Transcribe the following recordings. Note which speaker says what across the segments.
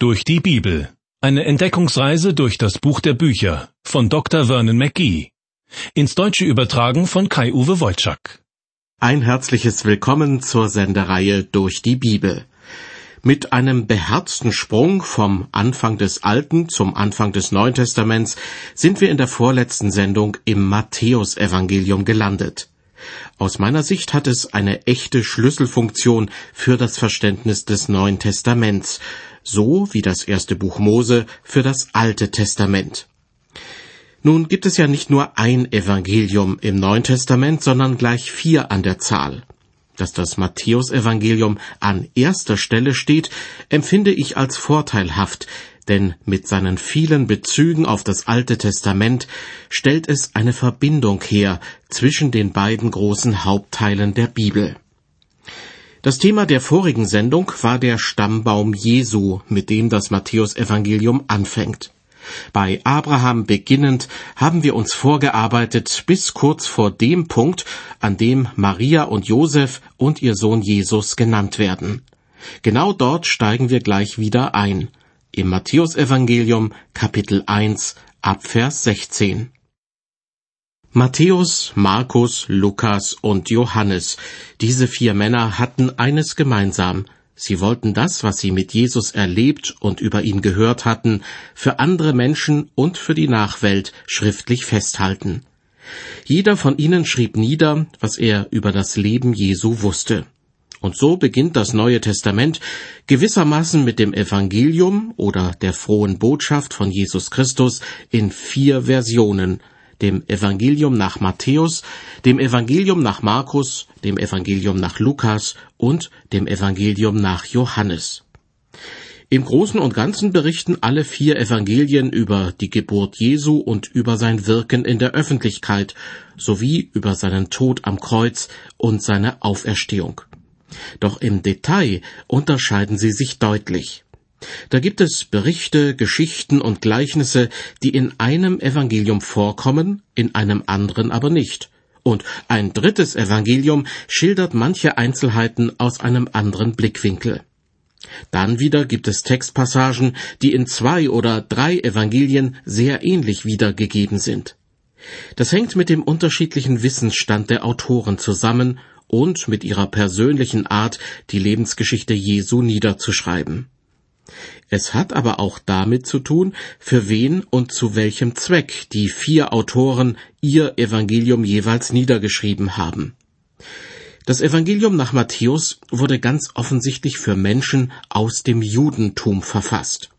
Speaker 1: Durch die Bibel. Eine Entdeckungsreise durch das Buch der Bücher von Dr. Vernon McGee. Ins Deutsche übertragen von Kai-Uwe Wojczak.
Speaker 2: Ein herzliches Willkommen zur Sendereihe Durch die Bibel. Mit einem beherzten Sprung vom Anfang des Alten zum Anfang des Neuen Testaments sind wir in der vorletzten Sendung im Matthäusevangelium gelandet. Aus meiner Sicht hat es eine echte Schlüsselfunktion für das Verständnis des Neuen Testaments, so wie das erste Buch Mose für das Alte Testament. Nun gibt es ja nicht nur ein Evangelium im Neuen Testament, sondern gleich vier an der Zahl. Dass das Matthäusevangelium an erster Stelle steht, empfinde ich als vorteilhaft, denn mit seinen vielen Bezügen auf das Alte Testament stellt es eine Verbindung her zwischen den beiden großen Hauptteilen der Bibel. Das Thema der vorigen Sendung war der Stammbaum Jesu, mit dem das Matthäusevangelium anfängt. Bei Abraham beginnend haben wir uns vorgearbeitet bis kurz vor dem Punkt, an dem Maria und Josef und ihr Sohn Jesus genannt werden. Genau dort steigen wir gleich wieder ein. Im Matthäusevangelium Kapitel 1 Abvers 16. Matthäus, Markus, Lukas und Johannes. Diese vier Männer hatten eines gemeinsam. Sie wollten das, was sie mit Jesus erlebt und über ihn gehört hatten, für andere Menschen und für die Nachwelt schriftlich festhalten. Jeder von ihnen schrieb nieder, was er über das Leben Jesu wusste. Und so beginnt das Neue Testament gewissermaßen mit dem Evangelium oder der frohen Botschaft von Jesus Christus in vier Versionen, dem Evangelium nach Matthäus, dem Evangelium nach Markus, dem Evangelium nach Lukas und dem Evangelium nach Johannes. Im Großen und Ganzen berichten alle vier Evangelien über die Geburt Jesu und über sein Wirken in der Öffentlichkeit sowie über seinen Tod am Kreuz und seine Auferstehung. Doch im Detail unterscheiden sie sich deutlich. Da gibt es Berichte, Geschichten und Gleichnisse, die in einem Evangelium vorkommen, in einem anderen aber nicht. Und ein drittes Evangelium schildert manche Einzelheiten aus einem anderen Blickwinkel. Dann wieder gibt es Textpassagen, die in zwei oder drei Evangelien sehr ähnlich wiedergegeben sind. Das hängt mit dem unterschiedlichen Wissensstand der Autoren zusammen und mit ihrer persönlichen Art, die Lebensgeschichte Jesu niederzuschreiben. Es hat aber auch damit zu tun, für wen und zu welchem Zweck die vier Autoren ihr Evangelium jeweils niedergeschrieben haben. Das Evangelium nach Matthäus wurde ganz offensichtlich für Menschen aus dem Judentum verfasst.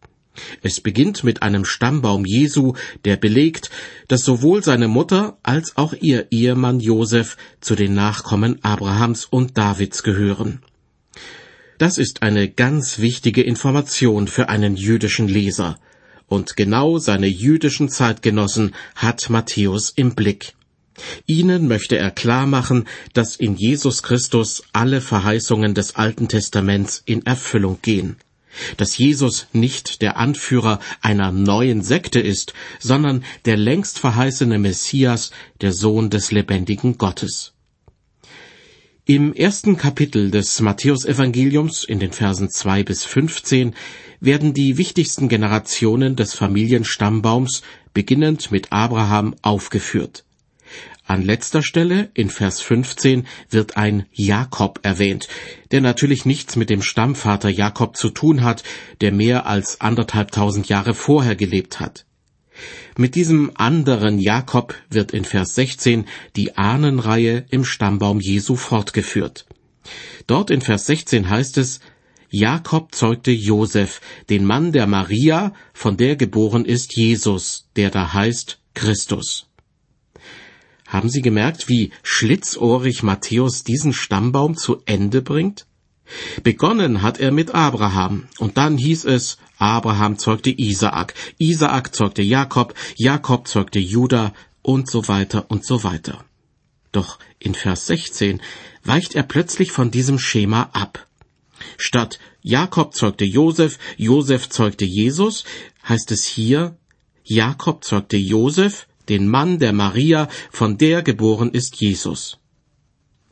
Speaker 2: Es beginnt mit einem Stammbaum Jesu, der belegt, dass sowohl seine Mutter als auch ihr Ehemann Josef zu den Nachkommen Abrahams und Davids gehören. Das ist eine ganz wichtige Information für einen jüdischen Leser. Und genau seine jüdischen Zeitgenossen hat Matthäus im Blick. Ihnen möchte er klar machen, dass in Jesus Christus alle Verheißungen des Alten Testaments in Erfüllung gehen. Dass Jesus nicht der Anführer einer neuen Sekte ist, sondern der längst verheißene Messias, der Sohn des lebendigen Gottes. Im ersten Kapitel des Matthäusevangeliums in den Versen zwei bis fünfzehn werden die wichtigsten Generationen des Familienstammbaums beginnend mit Abraham aufgeführt. An letzter Stelle, in Vers 15, wird ein Jakob erwähnt, der natürlich nichts mit dem Stammvater Jakob zu tun hat, der mehr als anderthalbtausend Jahre vorher gelebt hat. Mit diesem anderen Jakob wird in Vers 16 die Ahnenreihe im Stammbaum Jesu fortgeführt. Dort in Vers 16 heißt es, Jakob zeugte Josef, den Mann der Maria, von der geboren ist Jesus, der da heißt Christus. Haben Sie gemerkt, wie schlitzohrig Matthäus diesen Stammbaum zu Ende bringt? Begonnen hat er mit Abraham, und dann hieß es, Abraham zeugte Isaak, Isaak zeugte Jakob, Jakob zeugte Juda und so weiter und so weiter. Doch in Vers 16 weicht er plötzlich von diesem Schema ab. Statt Jakob zeugte Josef, Josef zeugte Jesus, heißt es hier, Jakob zeugte Josef, den Mann der Maria, von der geboren ist Jesus.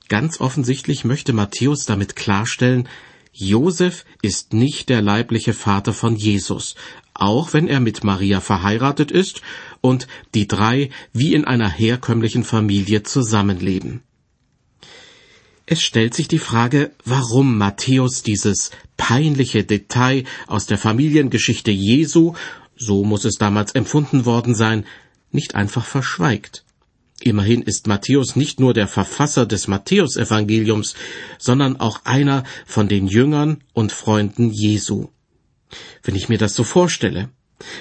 Speaker 2: Ganz offensichtlich möchte Matthäus damit klarstellen, Josef ist nicht der leibliche Vater von Jesus, auch wenn er mit Maria verheiratet ist und die drei wie in einer herkömmlichen Familie zusammenleben. Es stellt sich die Frage, warum Matthäus dieses peinliche Detail aus der Familiengeschichte Jesu, so muss es damals empfunden worden sein, nicht einfach verschweigt. Immerhin ist Matthäus nicht nur der Verfasser des Matthäusevangeliums, sondern auch einer von den Jüngern und Freunden Jesu. Wenn ich mir das so vorstelle,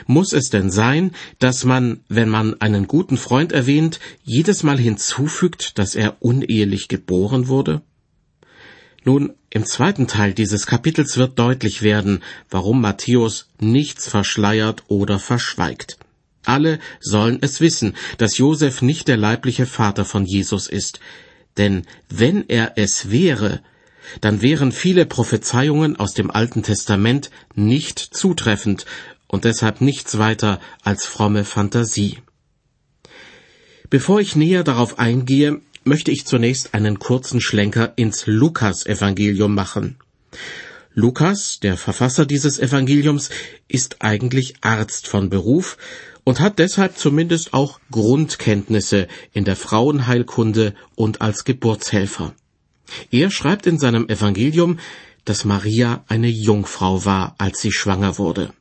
Speaker 2: muss es denn sein, dass man, wenn man einen guten Freund erwähnt, jedes Mal hinzufügt, dass er unehelich geboren wurde? Nun, im zweiten Teil dieses Kapitels wird deutlich werden, warum Matthäus nichts verschleiert oder verschweigt. Alle sollen es wissen, dass Josef nicht der leibliche Vater von Jesus ist. Denn wenn er es wäre, dann wären viele Prophezeiungen aus dem Alten Testament nicht zutreffend und deshalb nichts weiter als fromme Fantasie. Bevor ich näher darauf eingehe, möchte ich zunächst einen kurzen Schlenker ins Lukas-Evangelium machen. Lukas, der Verfasser dieses Evangeliums, ist eigentlich Arzt von Beruf und hat deshalb zumindest auch Grundkenntnisse in der Frauenheilkunde und als Geburtshelfer. Er schreibt in seinem Evangelium, dass Maria eine Jungfrau war, als sie schwanger wurde.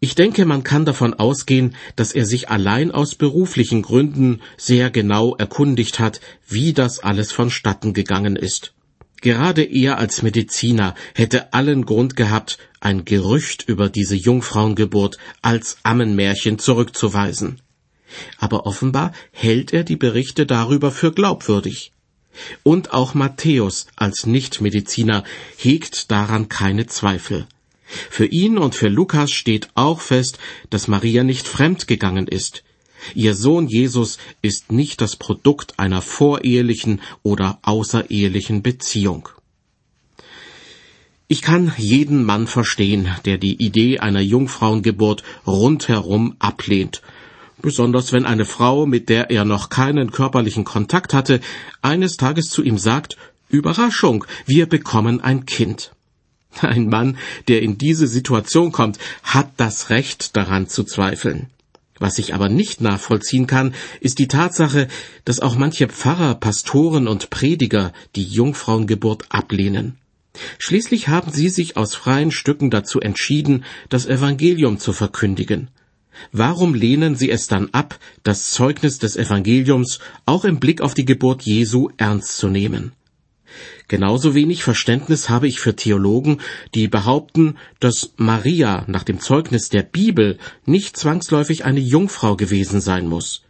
Speaker 2: Ich denke, man kann davon ausgehen, dass er sich allein aus beruflichen Gründen sehr genau erkundigt hat, wie das alles vonstatten gegangen ist. Gerade er als Mediziner hätte allen Grund gehabt, ein Gerücht über diese Jungfrauengeburt als Ammenmärchen zurückzuweisen. Aber offenbar hält er die Berichte darüber für glaubwürdig. Und auch Matthäus als Nichtmediziner hegt daran keine Zweifel. Für ihn und für Lukas steht auch fest, dass Maria nicht fremd gegangen ist. Ihr Sohn Jesus ist nicht das Produkt einer vorehelichen oder außerehelichen Beziehung. Ich kann jeden Mann verstehen, der die Idee einer Jungfrauengeburt rundherum ablehnt, besonders wenn eine Frau, mit der er noch keinen körperlichen Kontakt hatte, eines Tages zu ihm sagt Überraschung, wir bekommen ein Kind. Ein Mann, der in diese Situation kommt, hat das Recht daran zu zweifeln. Was ich aber nicht nachvollziehen kann, ist die Tatsache, dass auch manche Pfarrer, Pastoren und Prediger die Jungfrauengeburt ablehnen. Schließlich haben sie sich aus freien Stücken dazu entschieden, das Evangelium zu verkündigen. Warum lehnen sie es dann ab, das Zeugnis des Evangeliums auch im Blick auf die Geburt Jesu ernst zu nehmen? Genauso wenig Verständnis habe ich für Theologen, die behaupten, dass Maria nach dem Zeugnis der Bibel nicht zwangsläufig eine Jungfrau gewesen sein muss.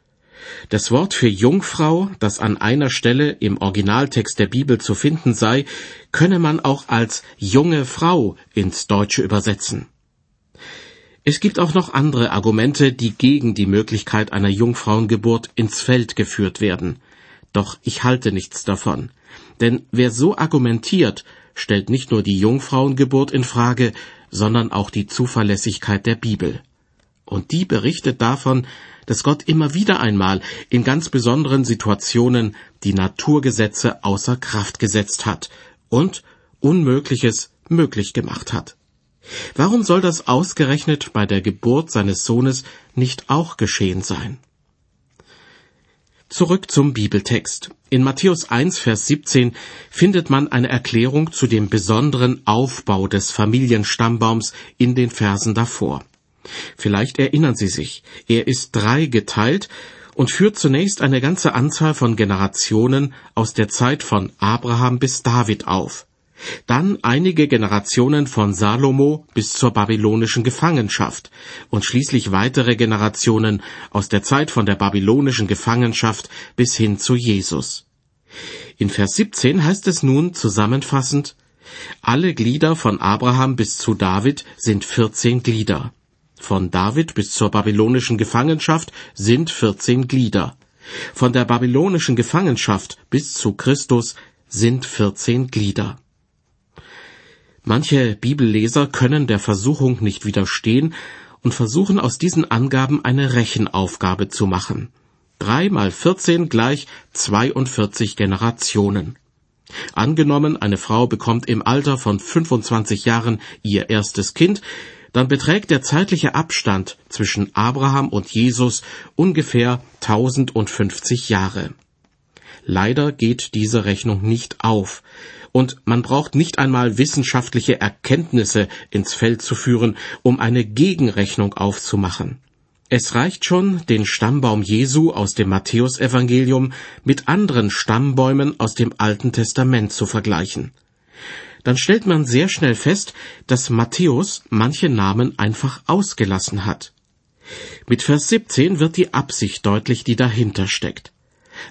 Speaker 2: Das Wort für Jungfrau, das an einer Stelle im Originaltext der Bibel zu finden sei, könne man auch als junge Frau ins Deutsche übersetzen. Es gibt auch noch andere Argumente, die gegen die Möglichkeit einer Jungfrauengeburt ins Feld geführt werden. Doch ich halte nichts davon. Denn wer so argumentiert, stellt nicht nur die Jungfrauengeburt in Frage, sondern auch die Zuverlässigkeit der Bibel. Und die berichtet davon, dass Gott immer wieder einmal in ganz besonderen Situationen die Naturgesetze außer Kraft gesetzt hat und Unmögliches möglich gemacht hat. Warum soll das ausgerechnet bei der Geburt seines Sohnes nicht auch geschehen sein? Zurück zum Bibeltext. In Matthäus 1, Vers 17 findet man eine Erklärung zu dem besonderen Aufbau des Familienstammbaums in den Versen davor. Vielleicht erinnern Sie sich, er ist drei geteilt und führt zunächst eine ganze Anzahl von Generationen aus der Zeit von Abraham bis David auf dann einige Generationen von Salomo bis zur babylonischen Gefangenschaft und schließlich weitere Generationen aus der Zeit von der babylonischen Gefangenschaft bis hin zu Jesus. In Vers 17 heißt es nun zusammenfassend, alle Glieder von Abraham bis zu David sind 14 Glieder. Von David bis zur babylonischen Gefangenschaft sind 14 Glieder. Von der babylonischen Gefangenschaft bis zu Christus sind 14 Glieder. Manche Bibelleser können der Versuchung nicht widerstehen und versuchen aus diesen Angaben eine Rechenaufgabe zu machen. Drei mal vierzehn gleich 42 Generationen. Angenommen, eine Frau bekommt im Alter von 25 Jahren ihr erstes Kind, dann beträgt der zeitliche Abstand zwischen Abraham und Jesus ungefähr 1050 Jahre. Leider geht diese Rechnung nicht auf, und man braucht nicht einmal wissenschaftliche Erkenntnisse ins Feld zu führen, um eine Gegenrechnung aufzumachen. Es reicht schon, den Stammbaum Jesu aus dem Matthäusevangelium mit anderen Stammbäumen aus dem Alten Testament zu vergleichen. Dann stellt man sehr schnell fest, dass Matthäus manche Namen einfach ausgelassen hat. Mit Vers 17 wird die Absicht deutlich, die dahinter steckt.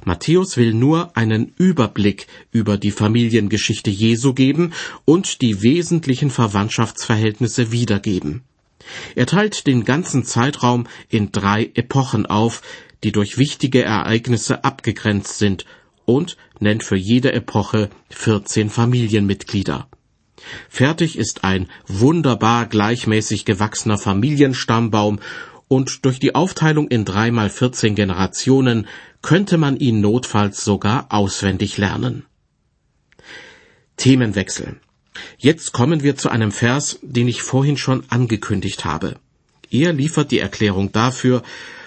Speaker 2: Matthäus will nur einen Überblick über die Familiengeschichte Jesu geben und die wesentlichen Verwandtschaftsverhältnisse wiedergeben. Er teilt den ganzen Zeitraum in drei Epochen auf, die durch wichtige Ereignisse abgegrenzt sind, und nennt für jede Epoche 14 Familienmitglieder. Fertig ist ein wunderbar gleichmäßig gewachsener Familienstammbaum, und durch die Aufteilung in drei mal 14 Generationen könnte man ihn notfalls sogar auswendig lernen. Themenwechsel. Jetzt kommen wir zu einem Vers, den ich vorhin schon angekündigt habe. Er liefert die Erklärung dafür,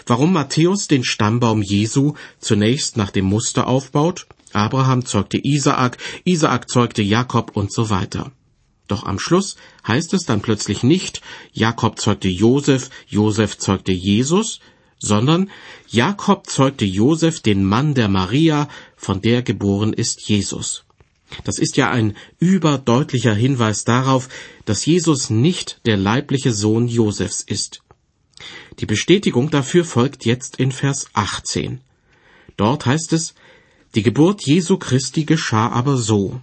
Speaker 2: warum Matthäus den Stammbaum Jesu zunächst nach dem Muster aufbaut, Abraham zeugte Isaak, Isaak zeugte Jakob und so weiter. Doch am Schluss heißt es dann plötzlich nicht, Jakob zeugte Josef, Josef zeugte Jesus, sondern Jakob zeugte Josef den Mann der Maria, von der geboren ist Jesus. Das ist ja ein überdeutlicher Hinweis darauf, dass Jesus nicht der leibliche Sohn Josefs ist. Die Bestätigung dafür folgt jetzt in Vers 18. Dort heißt es, die Geburt Jesu Christi geschah aber so.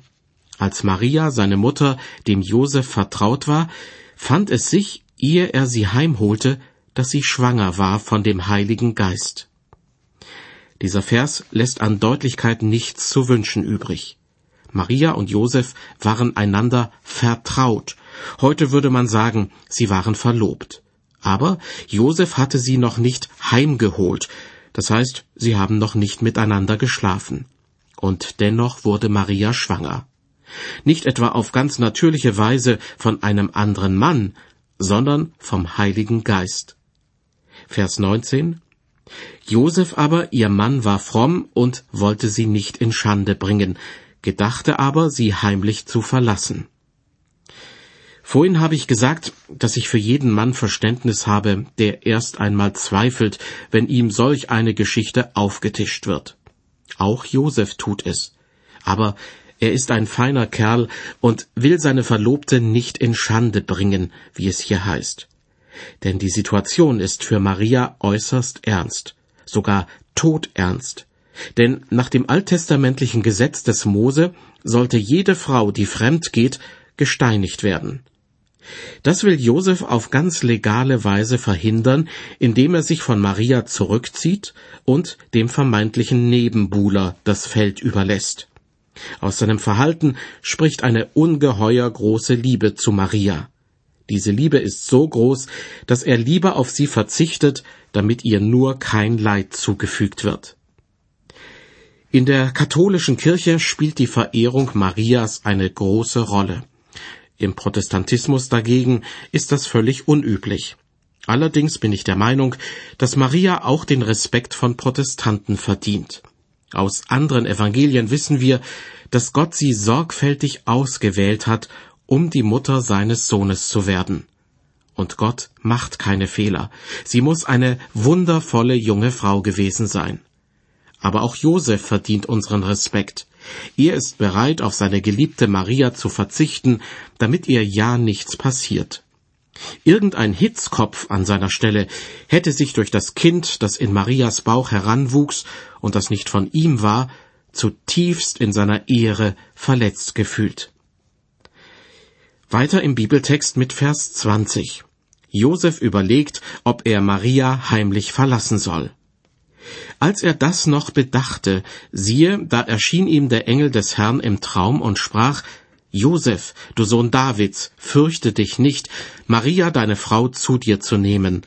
Speaker 2: Als Maria, seine Mutter, dem Josef vertraut war, fand es sich, ehe er sie heimholte, dass sie schwanger war von dem Heiligen Geist. Dieser Vers lässt an Deutlichkeit nichts zu wünschen übrig. Maria und Josef waren einander vertraut. Heute würde man sagen, sie waren verlobt. Aber Josef hatte sie noch nicht heimgeholt. Das heißt, sie haben noch nicht miteinander geschlafen. Und dennoch wurde Maria schwanger. Nicht etwa auf ganz natürliche Weise von einem anderen Mann, sondern vom Heiligen Geist. Vers 19 Josef aber, ihr Mann, war fromm und wollte sie nicht in Schande bringen, gedachte aber, sie heimlich zu verlassen. Vorhin habe ich gesagt, dass ich für jeden Mann Verständnis habe, der erst einmal zweifelt, wenn ihm solch eine Geschichte aufgetischt wird. Auch Josef tut es. Aber er ist ein feiner Kerl und will seine Verlobte nicht in Schande bringen, wie es hier heißt. Denn die Situation ist für Maria äußerst ernst, sogar todernst. Denn nach dem alttestamentlichen Gesetz des Mose sollte jede Frau, die fremd geht, gesteinigt werden. Das will Josef auf ganz legale Weise verhindern, indem er sich von Maria zurückzieht und dem vermeintlichen Nebenbuhler das Feld überlässt. Aus seinem Verhalten spricht eine ungeheuer große Liebe zu Maria. Diese Liebe ist so groß, dass er lieber auf sie verzichtet, damit ihr nur kein Leid zugefügt wird. In der katholischen Kirche spielt die Verehrung Marias eine große Rolle. Im Protestantismus dagegen ist das völlig unüblich. Allerdings bin ich der Meinung, dass Maria auch den Respekt von Protestanten verdient. Aus anderen Evangelien wissen wir, dass Gott sie sorgfältig ausgewählt hat, um die Mutter seines Sohnes zu werden. Und Gott macht keine Fehler. Sie muss eine wundervolle junge Frau gewesen sein. Aber auch Josef verdient unseren Respekt. Er ist bereit, auf seine geliebte Maria zu verzichten, damit ihr ja nichts passiert. Irgendein Hitzkopf an seiner Stelle hätte sich durch das Kind, das in Marias Bauch heranwuchs und das nicht von ihm war, zutiefst in seiner Ehre verletzt gefühlt. Weiter im Bibeltext mit Vers 20. Josef überlegt, ob er Maria heimlich verlassen soll. Als er das noch bedachte, siehe, da erschien ihm der Engel des Herrn im Traum und sprach, Josef, du Sohn Davids, fürchte dich nicht, Maria deine Frau zu dir zu nehmen,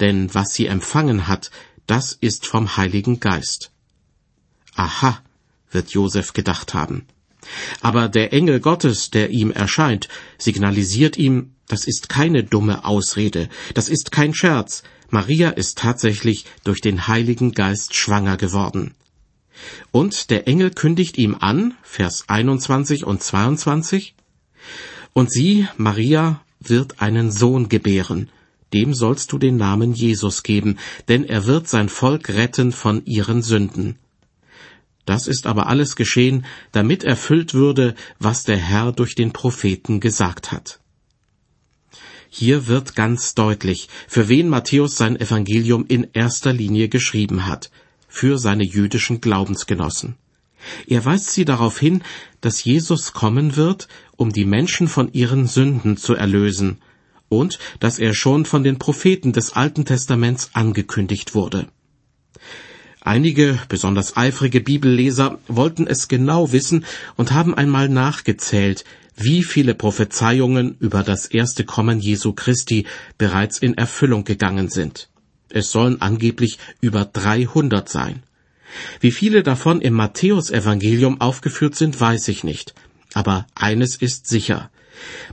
Speaker 2: denn was sie empfangen hat, das ist vom Heiligen Geist. Aha, wird Josef gedacht haben. Aber der Engel Gottes, der ihm erscheint, signalisiert ihm, das ist keine dumme Ausrede, das ist kein Scherz, Maria ist tatsächlich durch den Heiligen Geist schwanger geworden. Und der Engel kündigt ihm an, Vers 21 und 22, und sie, Maria, wird einen Sohn gebären, dem sollst du den Namen Jesus geben, denn er wird sein Volk retten von ihren Sünden. Das ist aber alles geschehen, damit erfüllt würde, was der Herr durch den Propheten gesagt hat. Hier wird ganz deutlich, für wen Matthäus sein Evangelium in erster Linie geschrieben hat, für seine jüdischen Glaubensgenossen. Er weist sie darauf hin, dass Jesus kommen wird, um die Menschen von ihren Sünden zu erlösen, und dass er schon von den Propheten des Alten Testaments angekündigt wurde. Einige besonders eifrige Bibelleser wollten es genau wissen und haben einmal nachgezählt, wie viele Prophezeiungen über das erste Kommen Jesu Christi bereits in Erfüllung gegangen sind. Es sollen angeblich über 300 sein. Wie viele davon im Matthäusevangelium aufgeführt sind, weiß ich nicht. Aber eines ist sicher.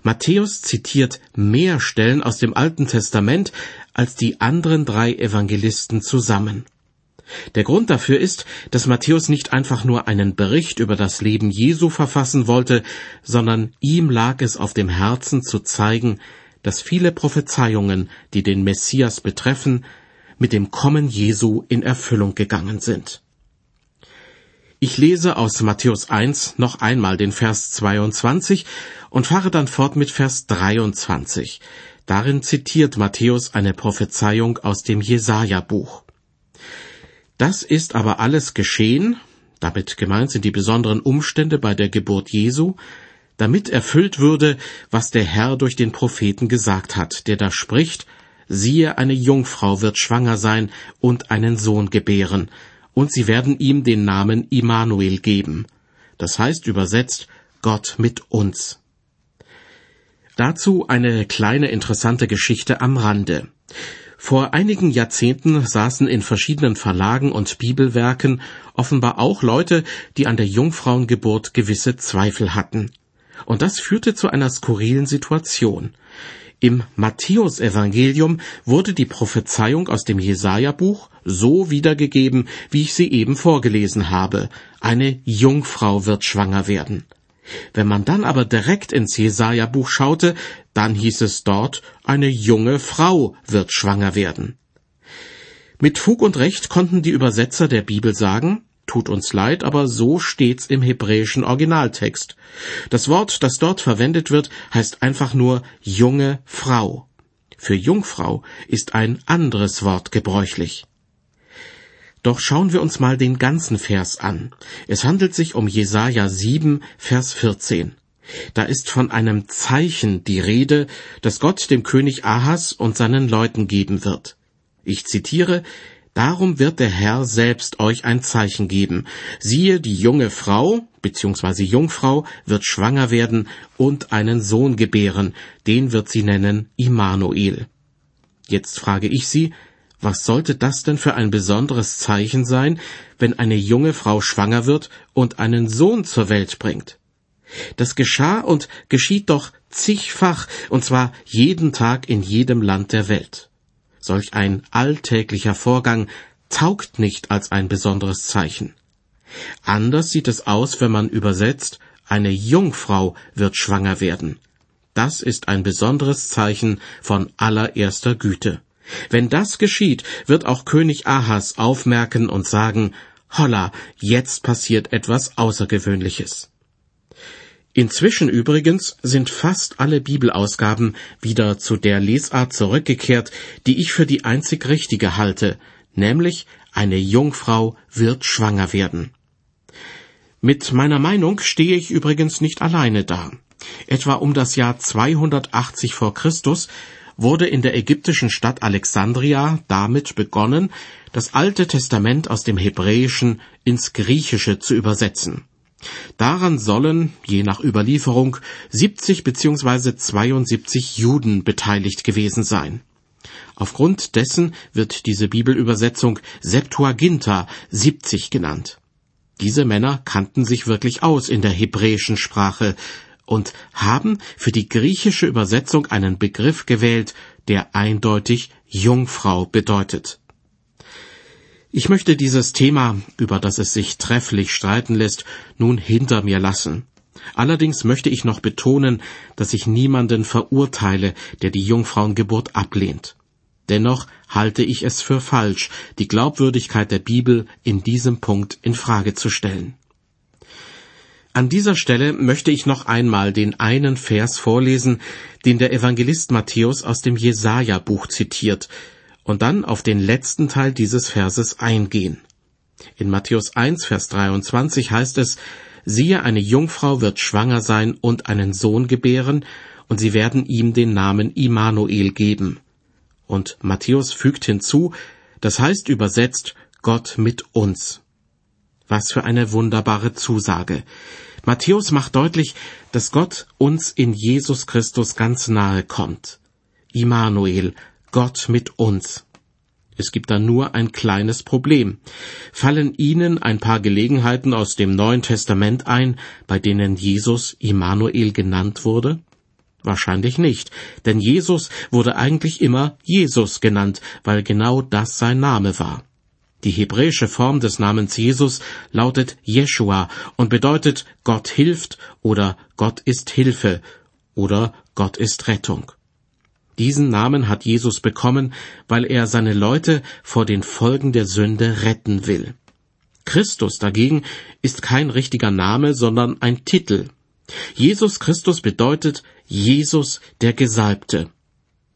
Speaker 2: Matthäus zitiert mehr Stellen aus dem Alten Testament als die anderen drei Evangelisten zusammen. Der Grund dafür ist, dass Matthäus nicht einfach nur einen Bericht über das Leben Jesu verfassen wollte, sondern ihm lag es auf dem Herzen zu zeigen, dass viele Prophezeiungen, die den Messias betreffen, mit dem Kommen Jesu in Erfüllung gegangen sind. Ich lese aus Matthäus 1 noch einmal den Vers 22 und fahre dann fort mit Vers 23. Darin zitiert Matthäus eine Prophezeiung aus dem Jesaja-Buch. Das ist aber alles geschehen, damit gemeint sind die besonderen Umstände bei der Geburt Jesu, damit erfüllt würde, was der Herr durch den Propheten gesagt hat, der da spricht, siehe, eine Jungfrau wird schwanger sein und einen Sohn gebären, und sie werden ihm den Namen Immanuel geben. Das heißt übersetzt Gott mit uns. Dazu eine kleine interessante Geschichte am Rande. Vor einigen Jahrzehnten saßen in verschiedenen Verlagen und Bibelwerken offenbar auch Leute, die an der Jungfrauengeburt gewisse Zweifel hatten. Und das führte zu einer skurrilen Situation. Im Matthäusevangelium wurde die Prophezeiung aus dem Jesaja-Buch so wiedergegeben, wie ich sie eben vorgelesen habe. Eine Jungfrau wird schwanger werden. Wenn man dann aber direkt ins Jesaja-Buch schaute, dann hieß es dort, eine junge Frau wird schwanger werden. Mit Fug und Recht konnten die Übersetzer der Bibel sagen, tut uns leid, aber so steht's im hebräischen Originaltext. Das Wort, das dort verwendet wird, heißt einfach nur junge Frau. Für Jungfrau ist ein anderes Wort gebräuchlich. Doch schauen wir uns mal den ganzen Vers an. Es handelt sich um Jesaja 7, Vers 14. Da ist von einem Zeichen die Rede, das Gott dem König Ahas und seinen Leuten geben wird. Ich zitiere, Darum wird der Herr selbst euch ein Zeichen geben. Siehe, die junge Frau bzw. Jungfrau wird schwanger werden und einen Sohn gebären, den wird sie nennen Immanuel. Jetzt frage ich Sie, was sollte das denn für ein besonderes Zeichen sein, wenn eine junge Frau schwanger wird und einen Sohn zur Welt bringt? Das geschah und geschieht doch zigfach, und zwar jeden Tag in jedem Land der Welt. Solch ein alltäglicher Vorgang taugt nicht als ein besonderes Zeichen. Anders sieht es aus, wenn man übersetzt, eine Jungfrau wird schwanger werden. Das ist ein besonderes Zeichen von allererster Güte. Wenn das geschieht, wird auch König Ahas aufmerken und sagen, Holla, jetzt passiert etwas Außergewöhnliches. Inzwischen übrigens sind fast alle Bibelausgaben wieder zu der Lesart zurückgekehrt, die ich für die einzig richtige halte, nämlich eine Jungfrau wird schwanger werden. Mit meiner Meinung stehe ich übrigens nicht alleine da. Etwa um das Jahr 280 vor Christus wurde in der ägyptischen Stadt Alexandria damit begonnen, das Alte Testament aus dem Hebräischen ins Griechische zu übersetzen. Daran sollen, je nach Überlieferung, 70 bzw. 72 Juden beteiligt gewesen sein. Aufgrund dessen wird diese Bibelübersetzung Septuaginta 70 genannt. Diese Männer kannten sich wirklich aus in der hebräischen Sprache und haben für die griechische Übersetzung einen Begriff gewählt, der eindeutig Jungfrau bedeutet. Ich möchte dieses Thema, über das es sich trefflich streiten lässt, nun hinter mir lassen. Allerdings möchte ich noch betonen, dass ich niemanden verurteile, der die Jungfrauengeburt ablehnt. Dennoch halte ich es für falsch, die Glaubwürdigkeit der Bibel in diesem Punkt in Frage zu stellen. An dieser Stelle möchte ich noch einmal den einen Vers vorlesen, den der Evangelist Matthäus aus dem Jesaja-Buch zitiert, und dann auf den letzten Teil dieses Verses eingehen. In Matthäus 1, Vers 23 heißt es, siehe, eine Jungfrau wird schwanger sein und einen Sohn gebären, und sie werden ihm den Namen Immanuel geben. Und Matthäus fügt hinzu, das heißt übersetzt Gott mit uns. Was für eine wunderbare Zusage. Matthäus macht deutlich, dass Gott uns in Jesus Christus ganz nahe kommt. Immanuel, Gott mit uns. Es gibt da nur ein kleines Problem. Fallen Ihnen ein paar Gelegenheiten aus dem Neuen Testament ein, bei denen Jesus Immanuel genannt wurde? Wahrscheinlich nicht, denn Jesus wurde eigentlich immer Jesus genannt, weil genau das sein Name war. Die hebräische Form des Namens Jesus lautet Jeshua und bedeutet Gott hilft oder Gott ist Hilfe oder Gott ist Rettung. Diesen Namen hat Jesus bekommen, weil er seine Leute vor den Folgen der Sünde retten will. Christus dagegen ist kein richtiger Name, sondern ein Titel. Jesus Christus bedeutet Jesus der Gesalbte.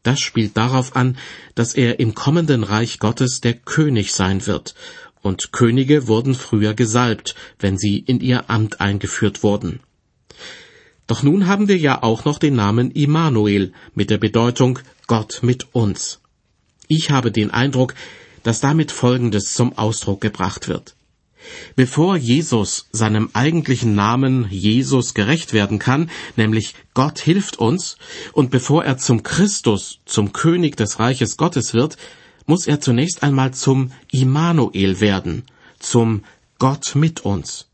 Speaker 2: Das spielt darauf an, dass er im kommenden Reich Gottes der König sein wird, und Könige wurden früher gesalbt, wenn sie in ihr Amt eingeführt wurden. Doch nun haben wir ja auch noch den Namen Immanuel mit der Bedeutung Gott mit uns. Ich habe den Eindruck, dass damit Folgendes zum Ausdruck gebracht wird. Bevor Jesus seinem eigentlichen Namen Jesus gerecht werden kann, nämlich Gott hilft uns, und bevor er zum Christus, zum König des Reiches Gottes wird, muss er zunächst einmal zum Immanuel werden, zum Gott mit uns.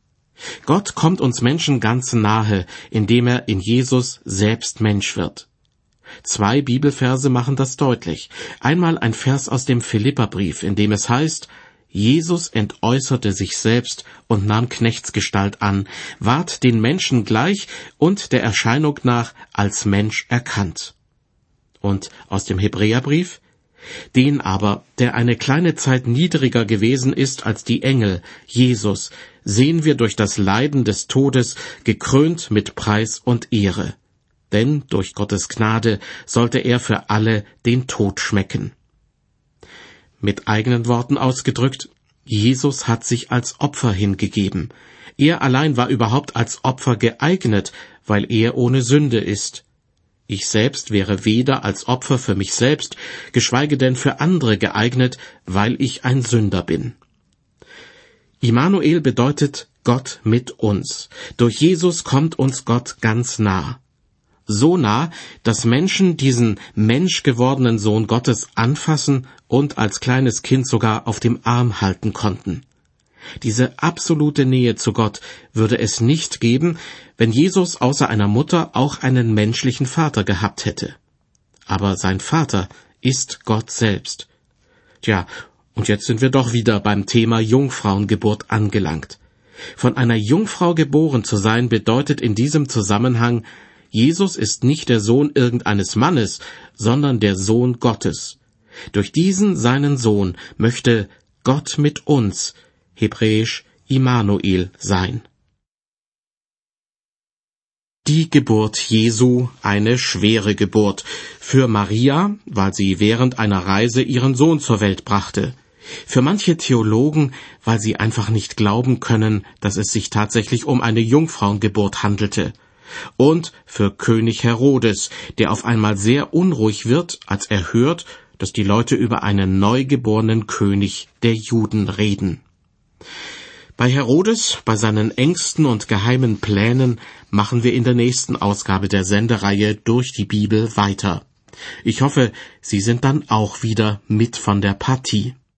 Speaker 2: Gott kommt uns Menschen ganz nahe, indem er in Jesus selbst Mensch wird. Zwei Bibelverse machen das deutlich. Einmal ein Vers aus dem Philipperbrief, in dem es heißt, Jesus entäußerte sich selbst und nahm Knechtsgestalt an, ward den Menschen gleich und der Erscheinung nach als Mensch erkannt. Und aus dem Hebräerbrief, den aber, der eine kleine Zeit niedriger gewesen ist als die Engel, Jesus, sehen wir durch das Leiden des Todes gekrönt mit Preis und Ehre. Denn durch Gottes Gnade sollte er für alle den Tod schmecken. Mit eigenen Worten ausgedrückt, Jesus hat sich als Opfer hingegeben. Er allein war überhaupt als Opfer geeignet, weil er ohne Sünde ist. Ich selbst wäre weder als Opfer für mich selbst, geschweige denn für andere geeignet, weil ich ein Sünder bin. Immanuel bedeutet Gott mit uns. Durch Jesus kommt uns Gott ganz nah so nah, dass Menschen diesen menschgewordenen Sohn Gottes anfassen und als kleines Kind sogar auf dem Arm halten konnten. Diese absolute Nähe zu Gott würde es nicht geben, wenn Jesus außer einer Mutter auch einen menschlichen Vater gehabt hätte. Aber sein Vater ist Gott selbst. Tja, und jetzt sind wir doch wieder beim Thema Jungfrauengeburt angelangt. Von einer Jungfrau geboren zu sein bedeutet in diesem Zusammenhang, Jesus ist nicht der Sohn irgendeines Mannes, sondern der Sohn Gottes. Durch diesen seinen Sohn möchte Gott mit uns, hebräisch Immanuel, sein. Die Geburt Jesu eine schwere Geburt. Für Maria, weil sie während einer Reise ihren Sohn zur Welt brachte. Für manche Theologen, weil sie einfach nicht glauben können, dass es sich tatsächlich um eine Jungfrauengeburt handelte und für König Herodes, der auf einmal sehr unruhig wird, als er hört, dass die Leute über einen neugeborenen König der Juden reden. Bei Herodes, bei seinen engsten und geheimen Plänen machen wir in der nächsten Ausgabe der Sendereihe durch die Bibel weiter. Ich hoffe, Sie sind dann auch wieder mit von der Partie.